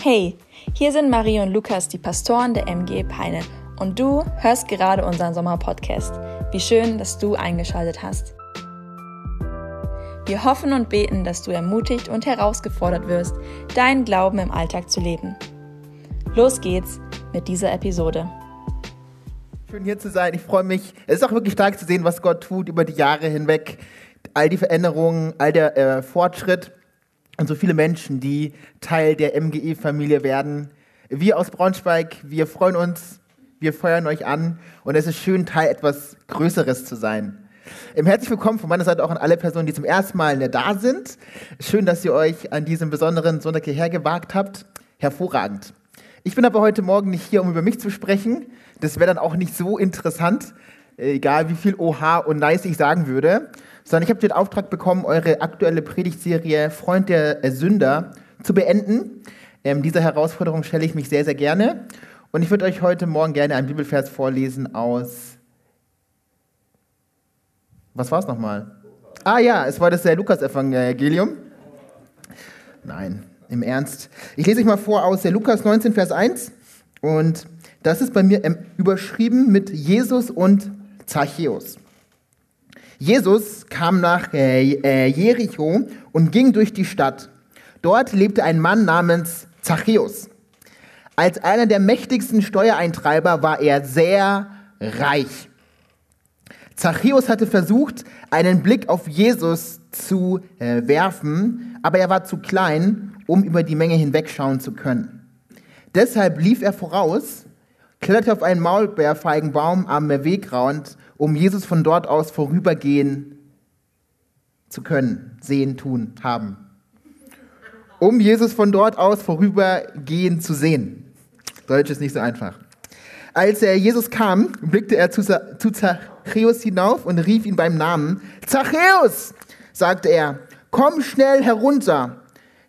Hey, hier sind Marie und Lukas, die Pastoren der MG Peine. Und du hörst gerade unseren Sommerpodcast. Wie schön, dass du eingeschaltet hast. Wir hoffen und beten, dass du ermutigt und herausgefordert wirst, deinen Glauben im Alltag zu leben. Los geht's mit dieser Episode. Schön hier zu sein. Ich freue mich. Es ist auch wirklich stark zu sehen, was Gott tut über die Jahre hinweg. All die Veränderungen, all der äh, Fortschritt und so viele Menschen, die Teil der MGE-Familie werden. Wir aus Braunschweig, wir freuen uns, wir feuern euch an und es ist schön, Teil etwas Größeres zu sein. Herzlich willkommen von meiner Seite auch an alle Personen, die zum ersten Mal da sind. Schön, dass ihr euch an diesem besonderen Sonntag hierher gewagt habt. Hervorragend. Ich bin aber heute Morgen nicht hier, um über mich zu sprechen. Das wäre dann auch nicht so interessant, egal wie viel Oha und Nice ich sagen würde, sondern ich habe den Auftrag bekommen, eure aktuelle Predigtserie Freund der Sünder zu beenden. Ähm, dieser Herausforderung stelle ich mich sehr, sehr gerne. Und ich würde euch heute Morgen gerne einen Bibelvers vorlesen aus. Was war es nochmal? Ah ja, es war das äh, Lukas-Evangelium. Nein, im Ernst. Ich lese euch mal vor aus der Lukas 19, Vers 1. Und das ist bei mir ähm, überschrieben mit Jesus und Zachäus. Jesus kam nach äh, äh, Jericho und ging durch die Stadt. Dort lebte ein Mann namens Zachäus. Als einer der mächtigsten Steuereintreiber war er sehr reich. Zachäus hatte versucht, einen Blick auf Jesus zu äh, werfen, aber er war zu klein, um über die Menge hinwegschauen zu können. Deshalb lief er voraus, kletterte auf einen Maulbeerfeigenbaum am Wegrand um Jesus von dort aus vorübergehen zu können, sehen, tun, haben. Um Jesus von dort aus vorübergehen zu sehen. Deutsch ist nicht so einfach. Als er Jesus kam, blickte er zu, zu Zachäus hinauf und rief ihn beim Namen. Zachäus, sagte er, komm schnell herunter,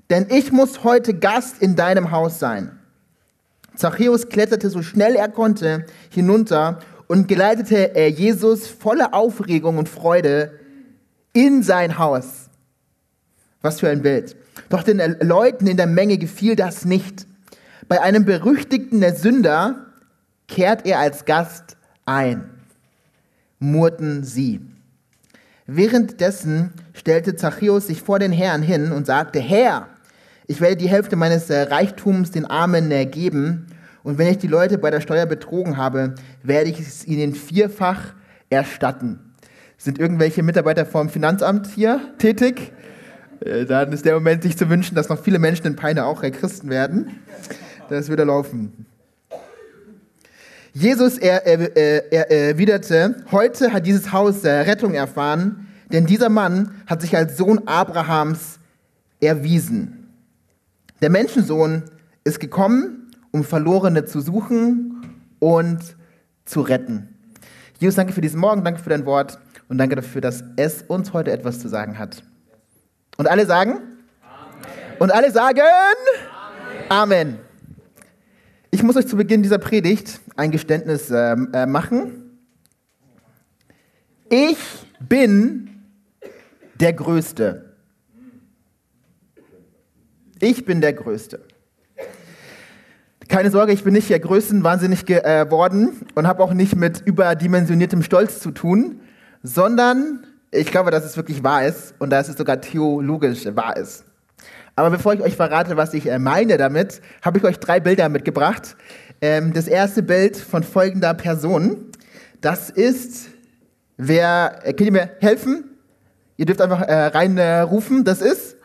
denn ich muss heute Gast in deinem Haus sein. Zachäus kletterte so schnell er konnte hinunter und geleitete er Jesus voller Aufregung und Freude in sein Haus. Was für ein Bild. Doch den Leuten in der Menge gefiel das nicht. Bei einem berüchtigten Sünder kehrt er als Gast ein. Murrten sie. Währenddessen stellte Zachäus sich vor den Herrn hin und sagte, Herr, ich werde die Hälfte meines äh, Reichtums den Armen äh, geben und wenn ich die Leute bei der Steuer betrogen habe, werde ich es ihnen vierfach erstatten. Sind irgendwelche Mitarbeiter vom Finanzamt hier tätig? Äh, dann ist der Moment, sich zu wünschen, dass noch viele Menschen in Peine auch Christen werden. Das würde laufen. Jesus er, er, er, erwiderte, heute hat dieses Haus Rettung erfahren, denn dieser Mann hat sich als Sohn Abrahams erwiesen. Der Menschensohn ist gekommen, um Verlorene zu suchen und zu retten. Jesus, danke für diesen Morgen, danke für dein Wort und danke dafür, dass es uns heute etwas zu sagen hat. Und alle sagen? Amen. Und alle sagen? Amen. Amen. Ich muss euch zu Beginn dieser Predigt ein Geständnis äh, äh, machen. Ich bin der Größte. Ich bin der Größte. Keine Sorge, ich bin nicht der Größenwahnsinnig geworden äh, und habe auch nicht mit überdimensioniertem Stolz zu tun, sondern ich glaube, dass es wirklich wahr ist und dass es sogar theologisch wahr ist. Aber bevor ich euch verrate, was ich äh, meine damit, habe ich euch drei Bilder mitgebracht. Ähm, das erste Bild von folgender Person. Das ist, wer, äh, könnt ihr mir helfen? Ihr dürft einfach reinrufen. Das ist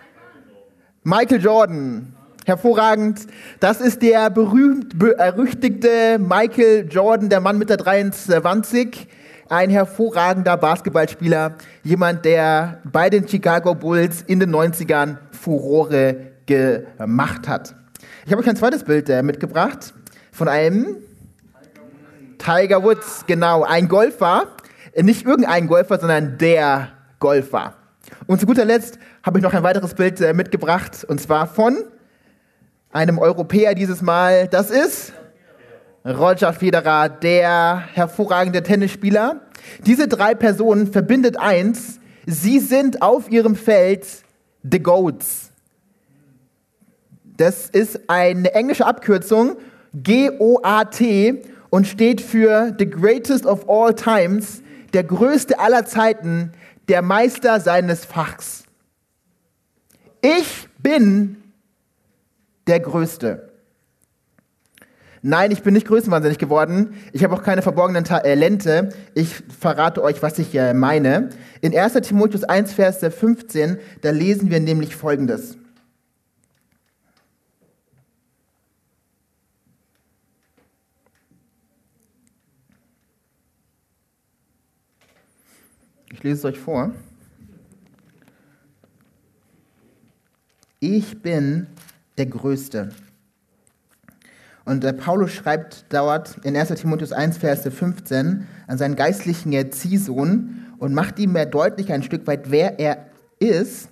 Michael Jordan. Hervorragend. Das ist der berühmt-berüchtigte Michael Jordan, der Mann mit der 23. Ein hervorragender Basketballspieler. Jemand, der bei den Chicago Bulls in den 90ern Furore gemacht hat. Ich habe euch ein zweites Bild äh, mitgebracht von einem Tiger Woods, genau, ein Golfer. Nicht irgendein Golfer, sondern der Golfer. Und zu guter Letzt habe ich noch ein weiteres Bild äh, mitgebracht, und zwar von einem Europäer dieses Mal. Das ist Roger Federer, der hervorragende Tennisspieler. Diese drei Personen verbindet eins. Sie sind auf ihrem Feld the Goats. Das ist eine englische Abkürzung, G-O-A-T, und steht für The Greatest of All Times, der größte aller Zeiten, der Meister seines Fachs. Ich bin der Größte. Nein, ich bin nicht größenwahnsinnig geworden. Ich habe auch keine verborgenen Talente. Ich verrate euch, was ich äh, meine. In 1 Timotheus 1, Vers 15, da lesen wir nämlich Folgendes. Ich lese es euch vor. Ich bin der Größte. Und äh, Paulus schreibt dort in 1 Timotheus 1, Vers 15 an seinen geistlichen Ziehsohn und macht ihm mehr deutlich ein Stück weit, wer er ist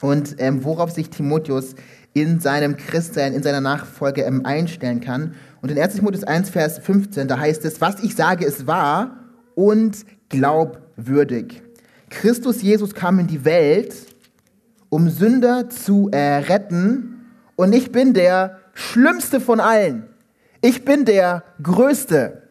und ähm, worauf sich Timotheus in seinem Christsein, in seiner Nachfolge ähm, einstellen kann. Und in 1 Timotheus 1, Vers 15, da heißt es, was ich sage, ist wahr und glaubwürdig. Christus Jesus kam in die Welt, um Sünder zu äh, retten, und ich bin der Schlimmste von allen. Ich bin der Größte.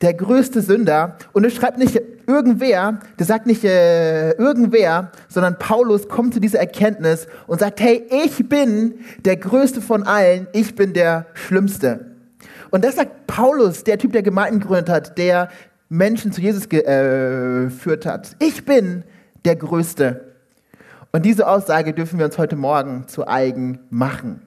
Der größte Sünder. Und es schreibt nicht irgendwer, der sagt nicht äh, irgendwer, sondern Paulus kommt zu dieser Erkenntnis und sagt, hey, ich bin der größte von allen, ich bin der Schlimmste. Und das sagt Paulus, der Typ, der Gemeinden gegründet hat, der Menschen zu Jesus geführt äh, hat. Ich bin der Größte. Und diese Aussage dürfen wir uns heute Morgen zu eigen machen.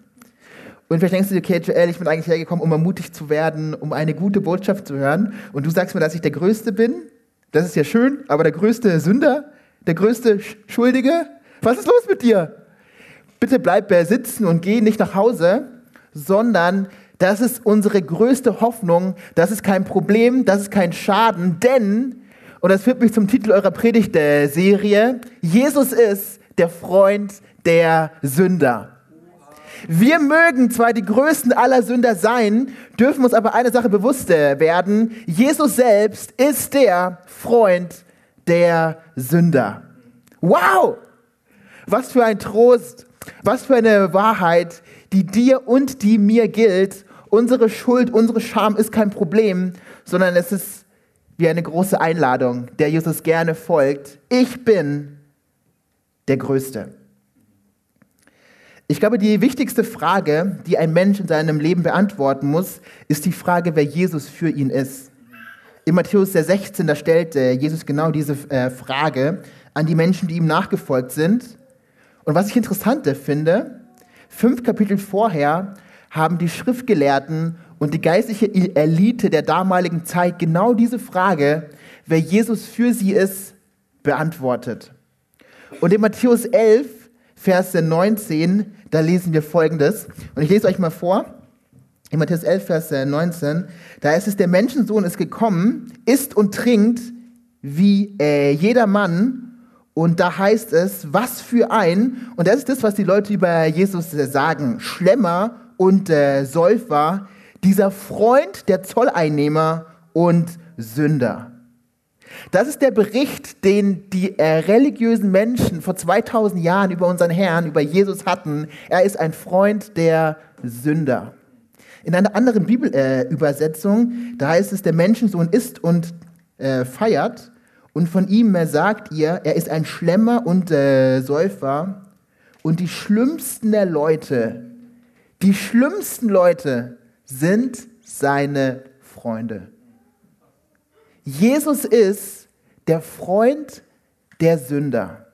Und vielleicht denkst du dir, okay, Joel, ich bin eigentlich hergekommen, um ermutigt zu werden, um eine gute Botschaft zu hören. Und du sagst mir, dass ich der Größte bin. Das ist ja schön, aber der größte Sünder, der größte Schuldige, was ist los mit dir? Bitte bleib sitzen und geh nicht nach Hause, sondern das ist unsere größte Hoffnung. Das ist kein Problem, das ist kein Schaden, denn, und das führt mich zum Titel eurer Predigtserie, Jesus ist der Freund der Sünder. Wir mögen zwar die größten aller Sünder sein, dürfen uns aber eine Sache bewusst werden. Jesus selbst ist der Freund der Sünder. Wow! Was für ein Trost, was für eine Wahrheit, die dir und die mir gilt. Unsere Schuld, unsere Scham ist kein Problem, sondern es ist wie eine große Einladung, der Jesus gerne folgt. Ich bin der Größte. Ich glaube, die wichtigste Frage, die ein Mensch in seinem Leben beantworten muss, ist die Frage, wer Jesus für ihn ist. In Matthäus 16, da stellt Jesus genau diese äh, Frage an die Menschen, die ihm nachgefolgt sind. Und was ich interessant finde, fünf Kapitel vorher haben die Schriftgelehrten und die geistliche Elite der damaligen Zeit genau diese Frage, wer Jesus für sie ist, beantwortet. Und in Matthäus 11, Vers 19, da lesen wir folgendes. Und ich lese euch mal vor. In Matthäus 11, Vers 19, da ist es, der Menschensohn ist gekommen, isst und trinkt wie äh, jeder Mann. Und da heißt es, was für ein, und das ist das, was die Leute über Jesus äh, sagen, Schlemmer und äh, Säufer, dieser Freund der Zolleinnehmer und Sünder. Das ist der Bericht, den die äh, religiösen Menschen vor 2000 Jahren über unseren Herrn, über Jesus hatten. Er ist ein Freund der Sünder. In einer anderen Bibelübersetzung, äh, da heißt es, der Menschensohn isst und äh, feiert und von ihm sagt ihr, er ist ein Schlemmer und äh, Säufer und die schlimmsten der Leute, die schlimmsten Leute sind seine Freunde. Jesus ist der Freund der Sünder.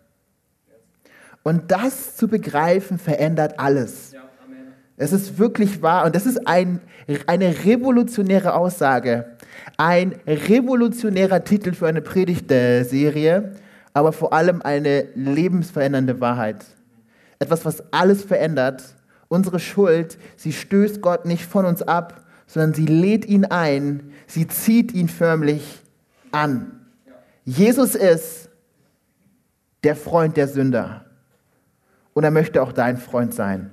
Und das zu begreifen verändert alles. Es ist wirklich wahr und das ist ein, eine revolutionäre Aussage, ein revolutionärer Titel für eine Predigtserie, aber vor allem eine lebensverändernde Wahrheit. Etwas, was alles verändert. Unsere Schuld, sie stößt Gott nicht von uns ab, sondern sie lädt ihn ein, sie zieht ihn förmlich an. Jesus ist der Freund der Sünder und er möchte auch dein Freund sein.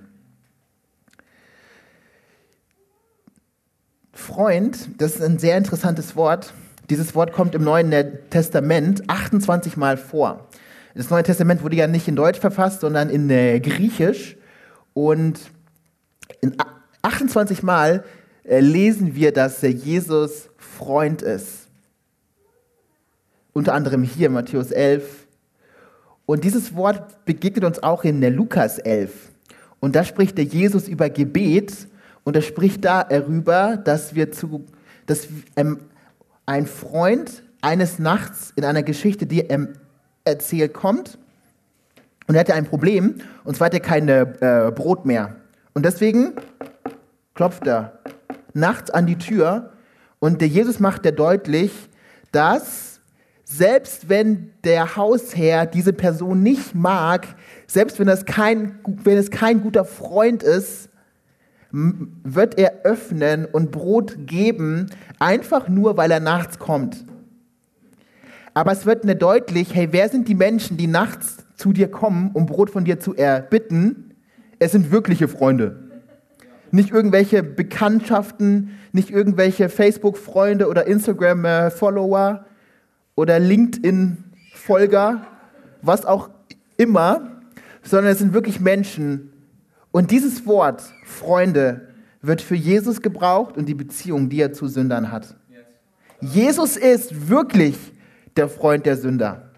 Freund, das ist ein sehr interessantes Wort. Dieses Wort kommt im Neuen Testament 28 Mal vor. Das Neue Testament wurde ja nicht in Deutsch verfasst, sondern in äh, Griechisch. Und in 28 Mal äh, lesen wir, dass Jesus Freund ist. Unter anderem hier in Matthäus 11. Und dieses Wort begegnet uns auch in der Lukas 11. Und da spricht der Jesus über Gebet und er spricht darüber, dass wir zu, dass ähm, ein Freund eines Nachts in einer Geschichte, die er erzählt, kommt und er hatte ein Problem und zwar hatte er kein äh, Brot mehr. Und deswegen klopft er nachts an die Tür und der Jesus macht er deutlich, dass selbst wenn der Hausherr diese Person nicht mag, selbst wenn, das kein, wenn es kein guter Freund ist, wird er öffnen und Brot geben, einfach nur, weil er nachts kommt. Aber es wird mir deutlich, hey, wer sind die Menschen, die nachts zu dir kommen, um Brot von dir zu erbitten? Es sind wirkliche Freunde. Nicht irgendwelche Bekanntschaften, nicht irgendwelche Facebook-Freunde oder Instagram-Follower oder LinkedIn-Folger, was auch immer, sondern es sind wirklich Menschen. Und dieses Wort, Freunde, wird für Jesus gebraucht und die Beziehung, die er zu Sündern hat. Jesus ist wirklich der Freund der Sünder.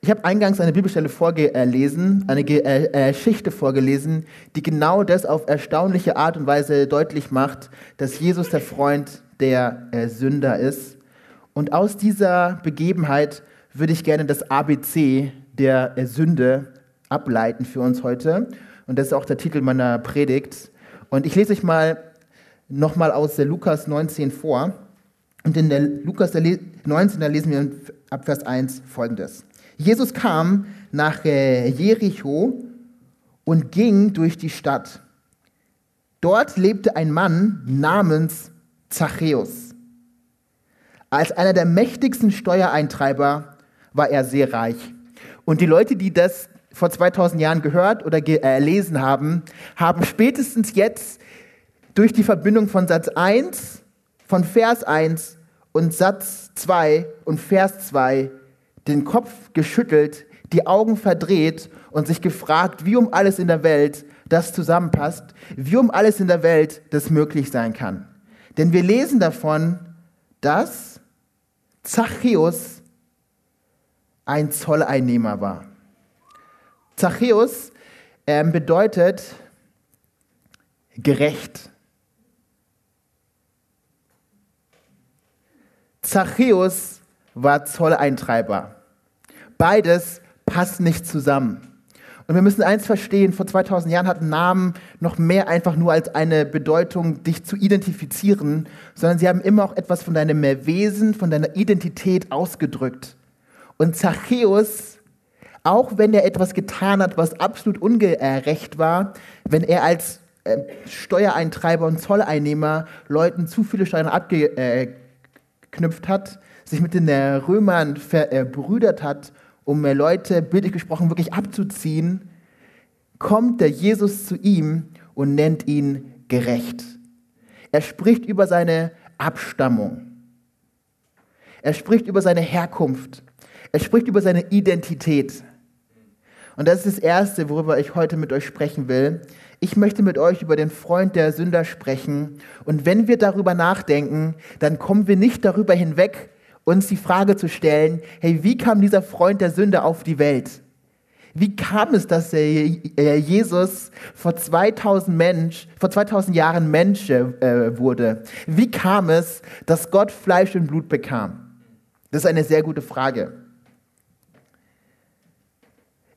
Ich habe eingangs eine Bibelstelle vorgelesen, eine äh, äh, Geschichte vorgelesen, die genau das auf erstaunliche Art und Weise deutlich macht, dass Jesus der Freund der äh, Sünder ist. Und aus dieser Begebenheit würde ich gerne das ABC der Sünde ableiten für uns heute. Und das ist auch der Titel meiner Predigt. Und ich lese euch mal nochmal aus der Lukas 19 vor. Und in der Lukas 19, da lesen wir ab Vers 1 folgendes. Jesus kam nach äh, Jericho und ging durch die Stadt. Dort lebte ein Mann namens Zachäus. Als einer der mächtigsten Steuereintreiber war er sehr reich. Und die Leute, die das vor 2000 Jahren gehört oder gelesen äh, haben, haben spätestens jetzt durch die Verbindung von Satz 1, von Vers 1 und Satz 2 und Vers 2 den Kopf geschüttelt, die Augen verdreht und sich gefragt, wie um alles in der Welt das zusammenpasst, wie um alles in der Welt das möglich sein kann. Denn wir lesen davon, dass Zachäus ein Zolleinnehmer war. Zachäus äh, bedeutet gerecht. Zachäus war Zolleintreiber. Beides passt nicht zusammen. Und wir müssen eins verstehen, vor 2000 Jahren hatten Namen noch mehr einfach nur als eine Bedeutung, dich zu identifizieren, sondern sie haben immer auch etwas von deinem Wesen, von deiner Identität ausgedrückt. Und Zachäus, auch wenn er etwas getan hat, was absolut ungerecht war, wenn er als äh, Steuereintreiber und Zolleinnehmer Leuten zu viele Steuern abgeknüpft hat, sich mit den Römern verbrüdert hat, um Leute, bildlich gesprochen, wirklich abzuziehen, kommt der Jesus zu ihm und nennt ihn gerecht. Er spricht über seine Abstammung. Er spricht über seine Herkunft. Er spricht über seine Identität. Und das ist das Erste, worüber ich heute mit euch sprechen will. Ich möchte mit euch über den Freund der Sünder sprechen. Und wenn wir darüber nachdenken, dann kommen wir nicht darüber hinweg, uns die Frage zu stellen, hey, wie kam dieser Freund der Sünde auf die Welt? Wie kam es, dass Jesus vor 2000, Mensch, vor 2000 Jahren Mensch äh, wurde? Wie kam es, dass Gott Fleisch und Blut bekam? Das ist eine sehr gute Frage.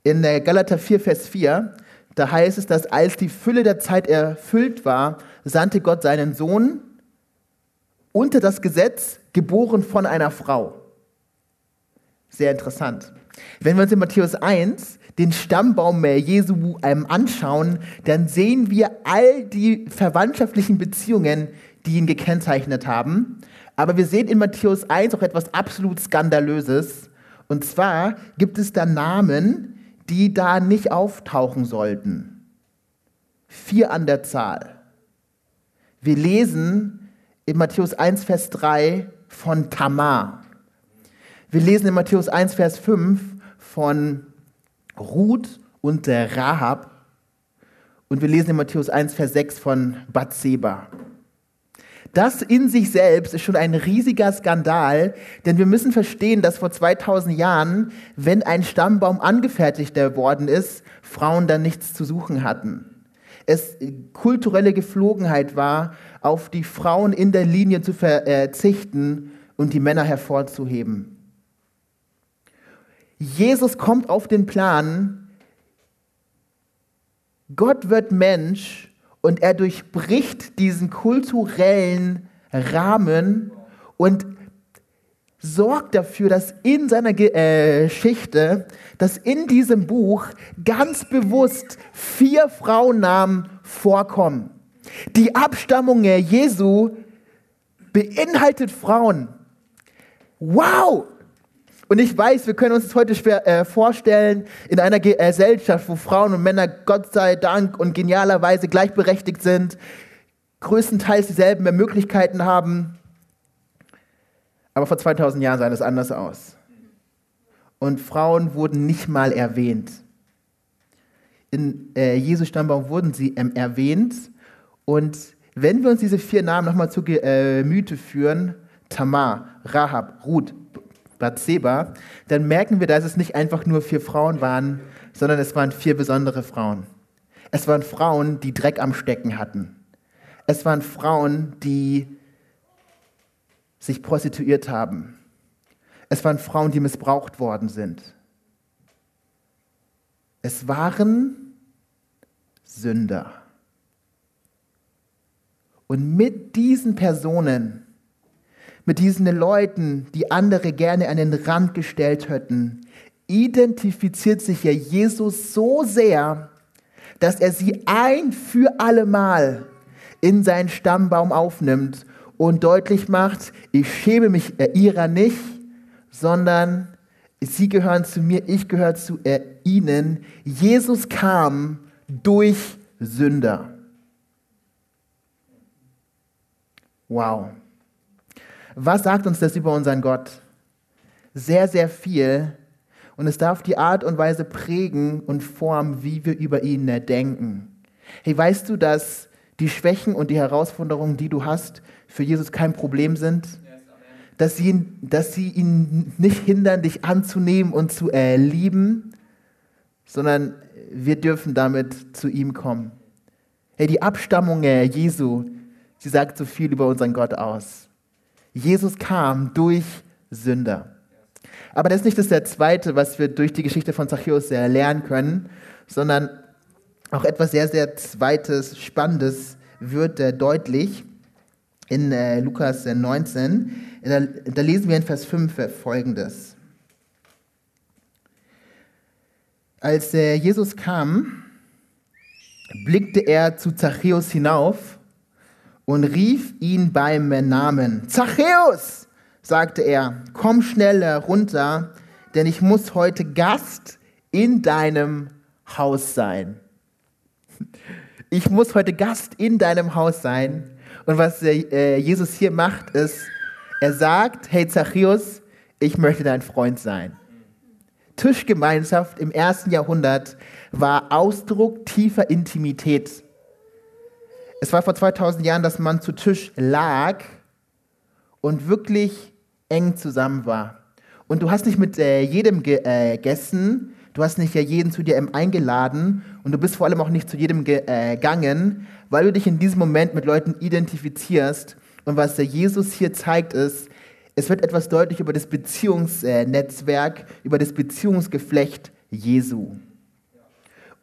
In Galater 4, Vers 4, da heißt es, dass als die Fülle der Zeit erfüllt war, sandte Gott seinen Sohn unter das Gesetz, geboren von einer Frau. Sehr interessant. Wenn wir uns in Matthäus 1 den Stammbaum Jesu anschauen, dann sehen wir all die verwandtschaftlichen Beziehungen, die ihn gekennzeichnet haben. Aber wir sehen in Matthäus 1 auch etwas absolut Skandalöses. Und zwar gibt es da Namen, die da nicht auftauchen sollten. Vier an der Zahl. Wir lesen in Matthäus 1, Vers 3, von Tamar. Wir lesen in Matthäus 1, Vers 5 von Ruth und der Rahab. Und wir lesen in Matthäus 1, Vers 6 von Bathseba. Das in sich selbst ist schon ein riesiger Skandal, denn wir müssen verstehen, dass vor 2000 Jahren, wenn ein Stammbaum angefertigt worden ist, Frauen dann nichts zu suchen hatten. Es kulturelle Geflogenheit war, auf die Frauen in der Linie zu verzichten und die Männer hervorzuheben. Jesus kommt auf den Plan, Gott wird Mensch und er durchbricht diesen kulturellen Rahmen und sorgt dafür, dass in seiner Geschichte, dass in diesem Buch ganz bewusst vier Frauennamen vorkommen. Die Abstammung Jesu beinhaltet Frauen. Wow! Und ich weiß, wir können uns das heute schwer äh, vorstellen, in einer Gesellschaft, wo Frauen und Männer Gott sei Dank und genialerweise gleichberechtigt sind, größtenteils dieselben Möglichkeiten haben. Aber vor 2000 Jahren sah das anders aus. Und Frauen wurden nicht mal erwähnt. In äh, Jesu Stammbaum wurden sie ähm, erwähnt. Und wenn wir uns diese vier Namen nochmal zu Gemüte äh, führen, Tamar, Rahab, Ruth, Bathseba, dann merken wir, dass es nicht einfach nur vier Frauen waren, sondern es waren vier besondere Frauen. Es waren Frauen, die Dreck am Stecken hatten. Es waren Frauen, die sich prostituiert haben. Es waren Frauen, die missbraucht worden sind. Es waren Sünder. Und mit diesen Personen mit diesen Leuten, die andere gerne an den Rand gestellt hätten, identifiziert sich ja Jesus so sehr, dass er sie ein für allemal in seinen Stammbaum aufnimmt und deutlich macht, ich schäme mich ihrer nicht, sondern sie gehören zu mir, ich gehöre zu ihnen. Jesus kam durch Sünder. Wow. Was sagt uns das über unseren Gott? Sehr, sehr viel. Und es darf die Art und Weise prägen und formen, wie wir über ihn denken. Hey, weißt du, dass die Schwächen und die Herausforderungen, die du hast, für Jesus kein Problem sind? Dass sie, dass sie ihn nicht hindern, dich anzunehmen und zu äh, lieben, sondern wir dürfen damit zu ihm kommen. Hey, die Abstammung äh, Jesu, sie sagt so viel über unseren Gott aus. Jesus kam durch Sünder. Aber das ist nicht das der zweite, was wir durch die Geschichte von Zachäus lernen können, sondern auch etwas sehr, sehr zweites, spannendes wird äh, deutlich in äh, Lukas 19. Da, da, lesen wir in Vers 5 äh, folgendes. Als äh, Jesus kam, blickte er zu Zachäus hinauf und rief ihn beim Namen. Zachäus, sagte er, komm schnell herunter, denn ich muss heute Gast in deinem Haus sein. Ich muss heute Gast in deinem Haus sein. Und was äh, Jesus hier macht, ist, er sagt, hey Zachäus, ich möchte dein Freund sein. Tischgemeinschaft im ersten Jahrhundert war Ausdruck tiefer Intimität. Es war vor 2000 Jahren, dass man zu Tisch lag und wirklich eng zusammen war. Und du hast nicht mit äh, jedem gegessen, äh, du hast nicht ja jeden zu dir eingeladen und du bist vor allem auch nicht zu jedem gegangen, äh, weil du dich in diesem Moment mit Leuten identifizierst. Und was der Jesus hier zeigt, ist, es wird etwas deutlich über das Beziehungsnetzwerk, über das Beziehungsgeflecht Jesu.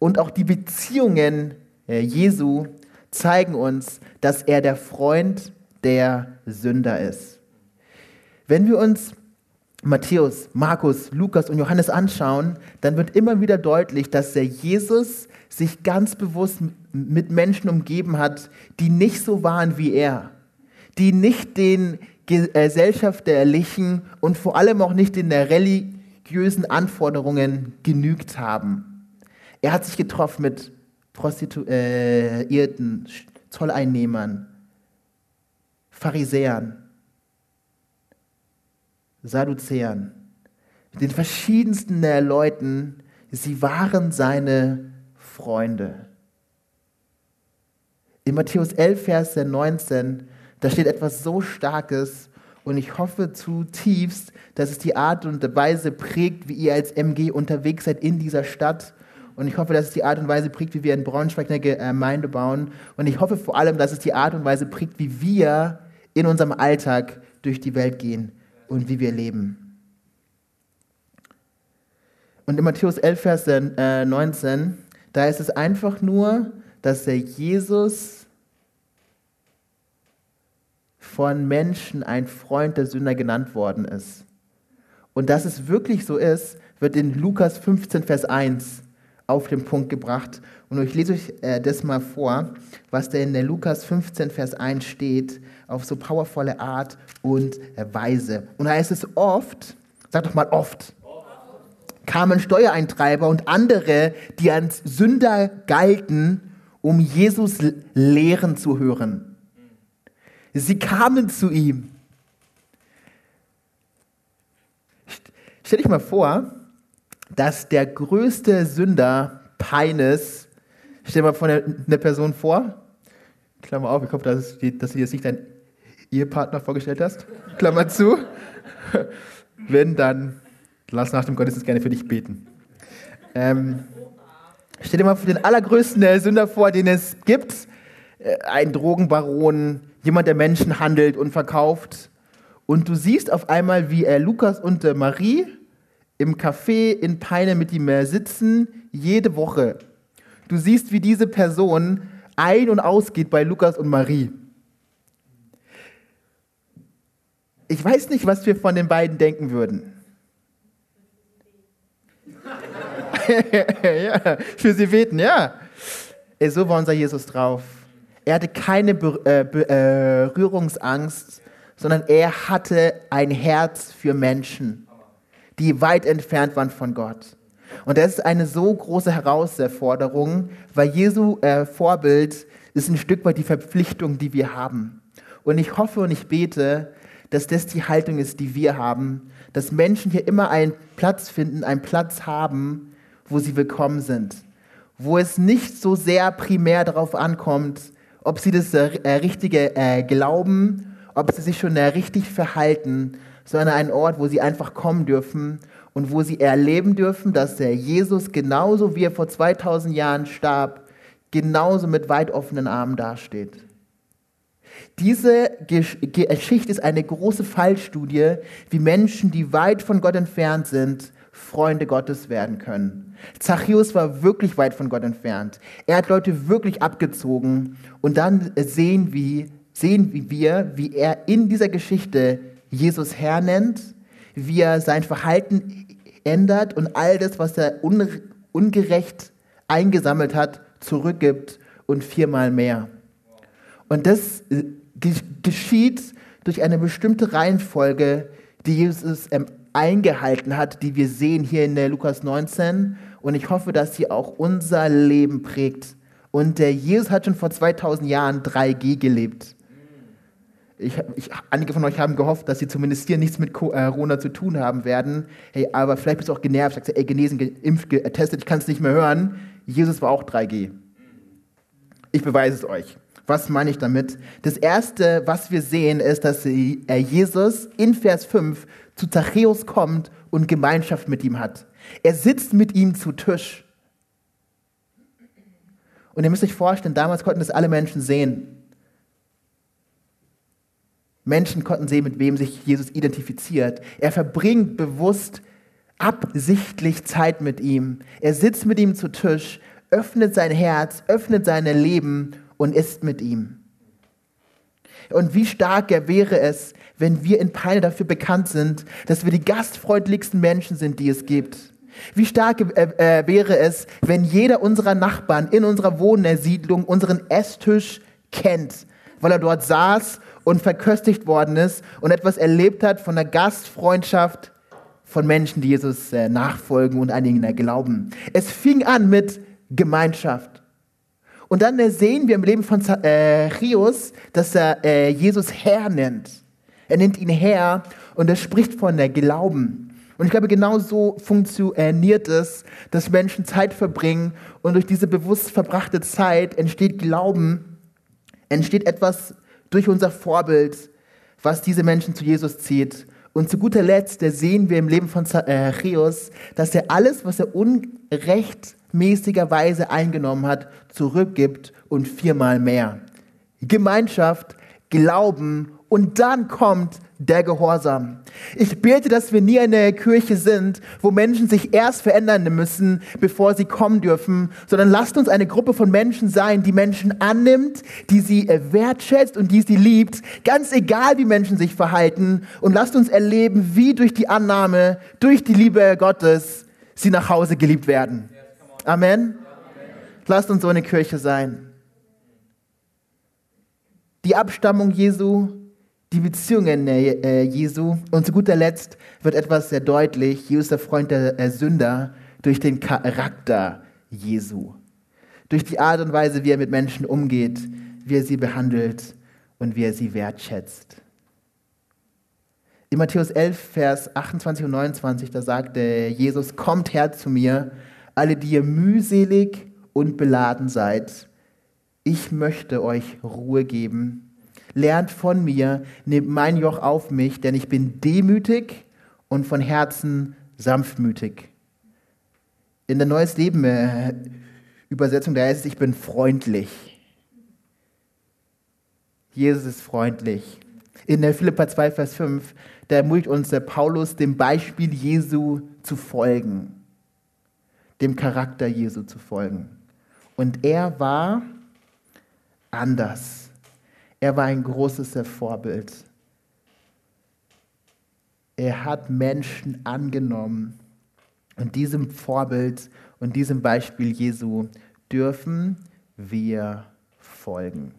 Und auch die Beziehungen äh, Jesu zeigen uns, dass er der Freund der Sünder ist. Wenn wir uns Matthäus, Markus, Lukas und Johannes anschauen, dann wird immer wieder deutlich, dass der Jesus sich ganz bewusst mit Menschen umgeben hat, die nicht so waren wie er, die nicht den gesellschaftlichen und vor allem auch nicht den religiösen Anforderungen genügt haben. Er hat sich getroffen mit Prostituierten, Zolleinnehmern, Pharisäern, Sadduzäern, den verschiedensten Leuten, sie waren seine Freunde. In Matthäus 11, Vers 19, da steht etwas so Starkes und ich hoffe zutiefst, dass es die Art und Weise prägt, wie ihr als MG unterwegs seid in dieser Stadt. Und ich hoffe, dass es die Art und Weise prägt, wie wir in Braunschweig eine Gemeinde bauen. Und ich hoffe vor allem, dass es die Art und Weise prägt, wie wir in unserem Alltag durch die Welt gehen und wie wir leben. Und in Matthäus 11, Vers 19, da ist es einfach nur, dass der Jesus von Menschen ein Freund der Sünder genannt worden ist. Und dass es wirklich so ist, wird in Lukas 15, Vers 1 auf den Punkt gebracht. Und ich lese euch äh, das mal vor, was da in der Lukas 15, Vers 1 steht, auf so powervolle Art und Weise. Und da heißt es oft, sag doch mal oft, kamen Steuereintreiber und andere, die als Sünder galten, um Jesus lehren zu hören. Sie kamen zu ihm. Stell dich mal vor, dass der größte Sünder Peines, stell dir mal von eine Person vor, Klammer auf, ich hoffe, dass, du jetzt nicht deinen Ehepartner vorgestellt hast, Klammer zu. Wenn, dann lass nach dem Gottesdienst gerne für dich beten. Ähm, stell dir mal den allergrößten Sünder vor, den es gibt. Äh, ein Drogenbaron, jemand, der Menschen handelt und verkauft. Und du siehst auf einmal, wie er Lukas und äh, Marie im Café in Peine mit ihm äh, sitzen, jede Woche. Du siehst, wie diese Person ein- und ausgeht bei Lukas und Marie. Ich weiß nicht, was wir von den beiden denken würden. ja, für sie beten, ja. So war unser Jesus drauf. Er hatte keine Berührungsangst, äh, sondern er hatte ein Herz für Menschen, die weit entfernt waren von Gott. Und das ist eine so große Herausforderung, weil Jesu äh, Vorbild ist ein Stück weit die Verpflichtung, die wir haben. Und ich hoffe und ich bete, dass das die Haltung ist, die wir haben, dass Menschen hier immer einen Platz finden, einen Platz haben, wo sie willkommen sind, wo es nicht so sehr primär darauf ankommt, ob sie das äh, Richtige äh, glauben, ob sie sich schon äh, richtig verhalten, sondern ein Ort, wo sie einfach kommen dürfen und wo sie erleben dürfen, dass der Jesus genauso wie er vor 2000 Jahren starb, genauso mit weit offenen Armen dasteht. Diese Geschichte ist eine große Fallstudie, wie Menschen, die weit von Gott entfernt sind, Freunde Gottes werden können. Zachäus war wirklich weit von Gott entfernt. Er hat Leute wirklich abgezogen. Und dann sehen wir, sehen wir, wie er in dieser Geschichte Jesus Herr nennt, wie er sein Verhalten ändert und all das, was er ungerecht eingesammelt hat, zurückgibt und viermal mehr. Und das äh, geschieht durch eine bestimmte Reihenfolge, die Jesus ähm, eingehalten hat, die wir sehen hier in der Lukas 19. Und ich hoffe, dass sie auch unser Leben prägt. Und der Jesus hat schon vor 2000 Jahren 3G gelebt. Ich, ich, einige von euch haben gehofft, dass sie zumindest hier nichts mit äh, Corona zu tun haben werden. Hey, aber vielleicht bist du auch genervt, sagst, ey, genesen, geimpft, getestet, ich kann es nicht mehr hören. Jesus war auch 3G. Ich beweise es euch. Was meine ich damit? Das erste, was wir sehen, ist, dass Jesus in Vers 5 zu Zachäus kommt und Gemeinschaft mit ihm hat. Er sitzt mit ihm zu Tisch. Und ihr müsst euch vorstellen, damals konnten das alle Menschen sehen. Menschen konnten sehen, mit wem sich Jesus identifiziert. Er verbringt bewusst, absichtlich Zeit mit ihm. Er sitzt mit ihm zu Tisch, öffnet sein Herz, öffnet sein Leben und ist mit ihm. Und wie stark wäre es, wenn wir in Peine dafür bekannt sind, dass wir die gastfreundlichsten Menschen sind, die es gibt. Wie stark äh, wäre es, wenn jeder unserer Nachbarn in unserer Wohnsiedlung unseren Esstisch kennt, weil er dort saß und verköstigt worden ist und etwas erlebt hat von der Gastfreundschaft von Menschen, die Jesus äh, nachfolgen und an ihn glauben. Es fing an mit Gemeinschaft. Und dann äh, sehen wir im Leben von Zachäus, dass er äh, Jesus Herr nennt. Er nennt ihn Herr und er spricht von der Glauben. Und ich glaube, genau so funktioniert es, dass Menschen Zeit verbringen und durch diese bewusst verbrachte Zeit entsteht Glauben entsteht etwas durch unser Vorbild, was diese Menschen zu Jesus zieht. Und zu guter Letzt sehen wir im Leben von Zachäus, dass er alles, was er unrechtmäßigerweise eingenommen hat, zurückgibt und viermal mehr. Gemeinschaft, Glauben und dann kommt der Gehorsam. Ich bete, dass wir nie eine Kirche sind, wo Menschen sich erst verändern müssen, bevor sie kommen dürfen, sondern lasst uns eine Gruppe von Menschen sein, die Menschen annimmt, die sie wertschätzt und die sie liebt, ganz egal wie Menschen sich verhalten. Und lasst uns erleben, wie durch die Annahme, durch die Liebe Gottes sie nach Hause geliebt werden. Amen. Lasst uns so eine Kirche sein. Die Abstammung Jesu die Beziehungen äh, Jesu. Und zu guter Letzt wird etwas sehr deutlich. Jesus der Freund der äh, Sünder durch den Charakter Jesu. Durch die Art und Weise, wie er mit Menschen umgeht, wie er sie behandelt und wie er sie wertschätzt. In Matthäus 11, Vers 28 und 29, da sagte Jesus, kommt her zu mir, alle, die ihr mühselig und beladen seid. Ich möchte euch Ruhe geben. Lernt von mir, nehmt mein Joch auf mich, denn ich bin demütig und von Herzen sanftmütig. In der Neues Leben äh, Übersetzung, da heißt es, ich bin freundlich. Jesus ist freundlich. In der Philippa 2, Vers 5, da ermutigt uns der Paulus, dem Beispiel Jesu zu folgen, dem Charakter Jesu zu folgen. Und er war anders. Er war ein großes Vorbild. Er hat Menschen angenommen. Und diesem Vorbild und diesem Beispiel Jesu dürfen wir folgen.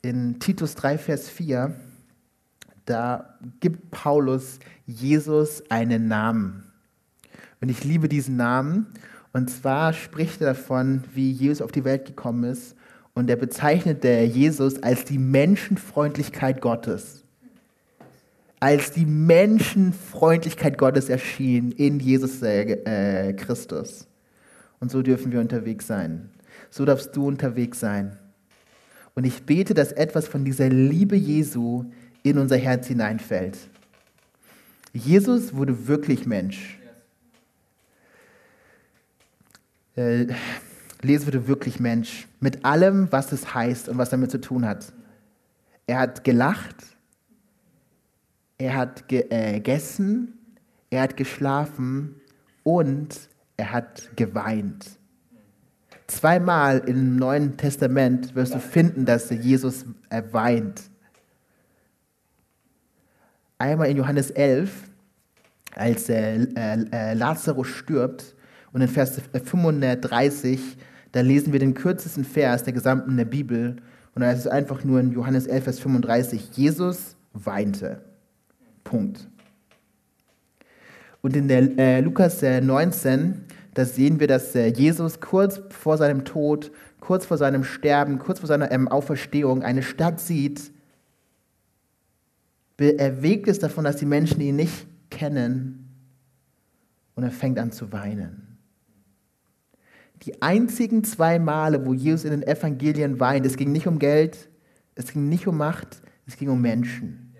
In Titus 3, Vers 4, da gibt Paulus Jesus einen Namen. Und ich liebe diesen Namen und zwar spricht er davon, wie Jesus auf die Welt gekommen ist. Und er bezeichnet der Jesus als die Menschenfreundlichkeit Gottes. Als die Menschenfreundlichkeit Gottes erschien in Jesus äh, Christus. Und so dürfen wir unterwegs sein. So darfst du unterwegs sein. Und ich bete, dass etwas von dieser Liebe Jesu in unser Herz hineinfällt. Jesus wurde wirklich Mensch. äh, würde, wirklich Mensch. Mit allem, was es heißt und was damit zu tun hat. Er hat gelacht, er hat äh, gegessen, er hat geschlafen und er hat geweint. Zweimal im Neuen Testament wirst du finden, dass Jesus weint. Einmal in Johannes 11, als äh, äh, Lazarus stirbt und in Vers 35, da lesen wir den kürzesten Vers der gesamten der Bibel. Und da ist es einfach nur in Johannes 11, Vers 35, Jesus weinte. Punkt. Und in der äh, Lukas 19, da sehen wir, dass äh, Jesus kurz vor seinem Tod, kurz vor seinem Sterben, kurz vor seiner ähm, Auferstehung eine Stadt sieht, erwegt es davon, dass die Menschen ihn nicht kennen und er fängt an zu weinen. Die einzigen zwei Male, wo Jesus in den Evangelien weint, es ging nicht um Geld, es ging nicht um Macht, es ging um Menschen.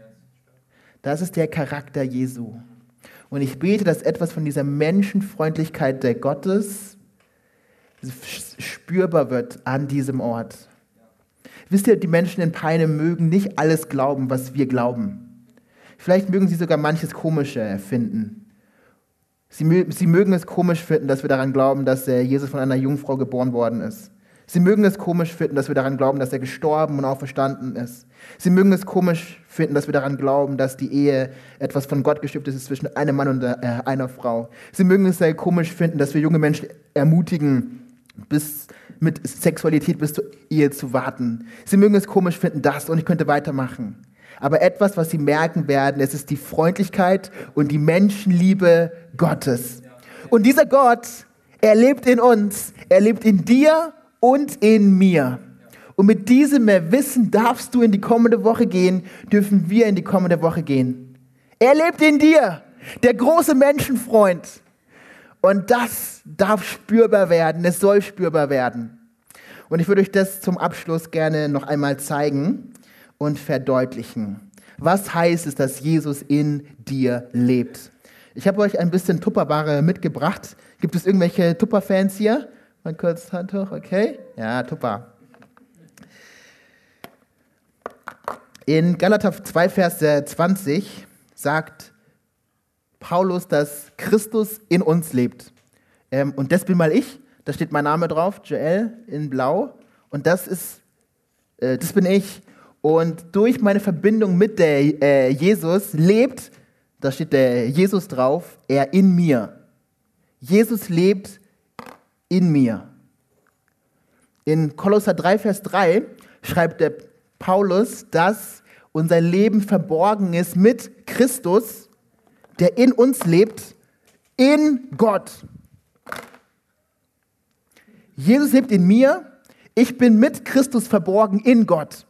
Das ist der Charakter Jesu. Und ich bete, dass etwas von dieser Menschenfreundlichkeit der Gottes spürbar wird an diesem Ort. Wisst ihr, die Menschen in Peine mögen nicht alles glauben, was wir glauben. Vielleicht mögen sie sogar manches Komische finden. Sie, sie mögen es komisch finden, dass wir daran glauben, dass Jesus von einer Jungfrau geboren worden ist. Sie mögen es komisch finden, dass wir daran glauben, dass er gestorben und auch verstanden ist. Sie mögen es komisch finden, dass wir daran glauben, dass die Ehe etwas von Gott gestiftet ist zwischen einem Mann und äh, einer Frau. Sie mögen es sehr komisch finden, dass wir junge Menschen ermutigen, bis mit Sexualität bis zur Ehe zu warten. Sie mögen es komisch finden, das und ich könnte weitermachen aber etwas, was sie merken werden, es ist die Freundlichkeit und die Menschenliebe Gottes. Und dieser Gott, er lebt in uns, er lebt in dir und in mir. Und mit diesem Wissen darfst du in die kommende Woche gehen, dürfen wir in die kommende Woche gehen. Er lebt in dir, der große Menschenfreund. Und das darf spürbar werden, es soll spürbar werden. Und ich würde euch das zum Abschluss gerne noch einmal zeigen und verdeutlichen. Was heißt es, dass Jesus in dir lebt? Ich habe euch ein bisschen Tupperware mitgebracht. Gibt es irgendwelche Tupper-Fans hier? Mal kurz Hand hoch, okay? Ja, Tupper. In Galater 2, Vers 20 sagt Paulus, dass Christus in uns lebt. Ähm, und das bin mal ich. Da steht mein Name drauf, Joel in Blau. Und das ist, äh, das bin ich. Und durch meine Verbindung mit der äh, Jesus lebt, da steht der Jesus drauf, er in mir. Jesus lebt in mir. In Kolosser 3, Vers 3 schreibt der Paulus, dass unser Leben verborgen ist mit Christus, der in uns lebt, in Gott. Jesus lebt in mir, ich bin mit Christus verborgen in Gott.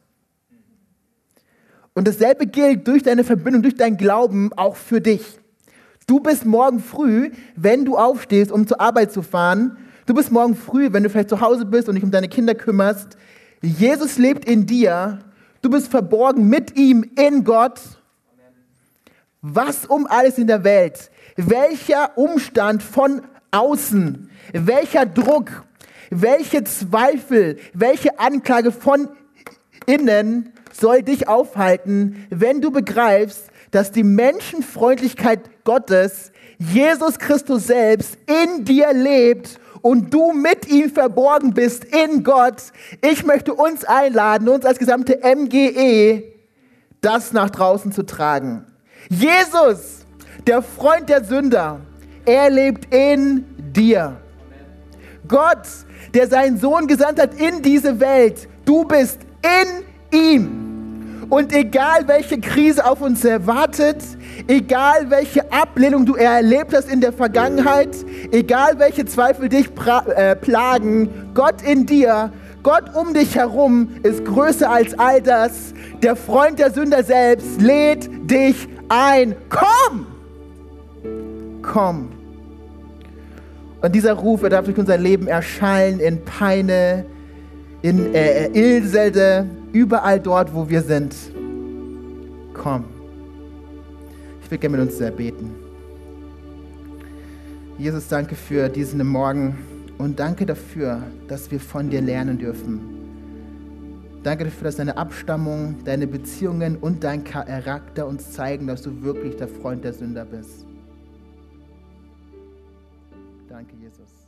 Und dasselbe gilt durch deine Verbindung, durch dein Glauben auch für dich. Du bist morgen früh, wenn du aufstehst, um zur Arbeit zu fahren, du bist morgen früh, wenn du vielleicht zu Hause bist und dich um deine Kinder kümmerst, Jesus lebt in dir, du bist verborgen mit ihm in Gott. Was um alles in der Welt, welcher Umstand von außen, welcher Druck, welche Zweifel, welche Anklage von innen soll dich aufhalten, wenn du begreifst, dass die Menschenfreundlichkeit Gottes, Jesus Christus selbst, in dir lebt und du mit ihm verborgen bist in Gott. Ich möchte uns einladen, uns als gesamte MGE, das nach draußen zu tragen. Jesus, der Freund der Sünder, er lebt in dir. Gott, der seinen Sohn gesandt hat in diese Welt. Du bist in ihm. Und egal welche Krise auf uns erwartet, egal welche Ablehnung du erlebt hast in der Vergangenheit, egal welche Zweifel dich äh, plagen, Gott in dir, Gott um dich herum ist größer als all das. Der Freund der Sünder selbst lädt dich ein. Komm! Komm! Und dieser Ruf, er darf durch unser Leben erschallen in Peine, in äh, Ilselde, überall dort, wo wir sind. Komm. Ich will gerne mit uns beten. Jesus, danke für diesen Morgen und danke dafür, dass wir von dir lernen dürfen. Danke dafür, dass deine Abstammung, deine Beziehungen und dein Charakter uns zeigen, dass du wirklich der Freund der Sünder bist. Danke, Jesus.